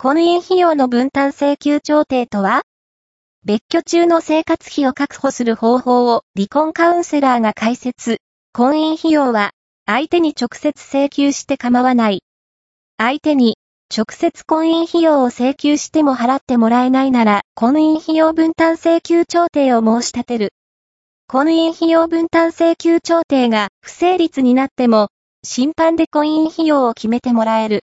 婚姻費用の分担請求調停とは？別居中の生活費を確保する方法を離婚カウンセラーが解説。婚姻費用は相手に直接請求して構わない。相手に直接婚姻費用を請求しても払ってもらえないなら婚姻費用分担請求調停を申し立てる。婚姻費用分担請求調停が不成立になっても審判で婚姻費用を決めてもらえる。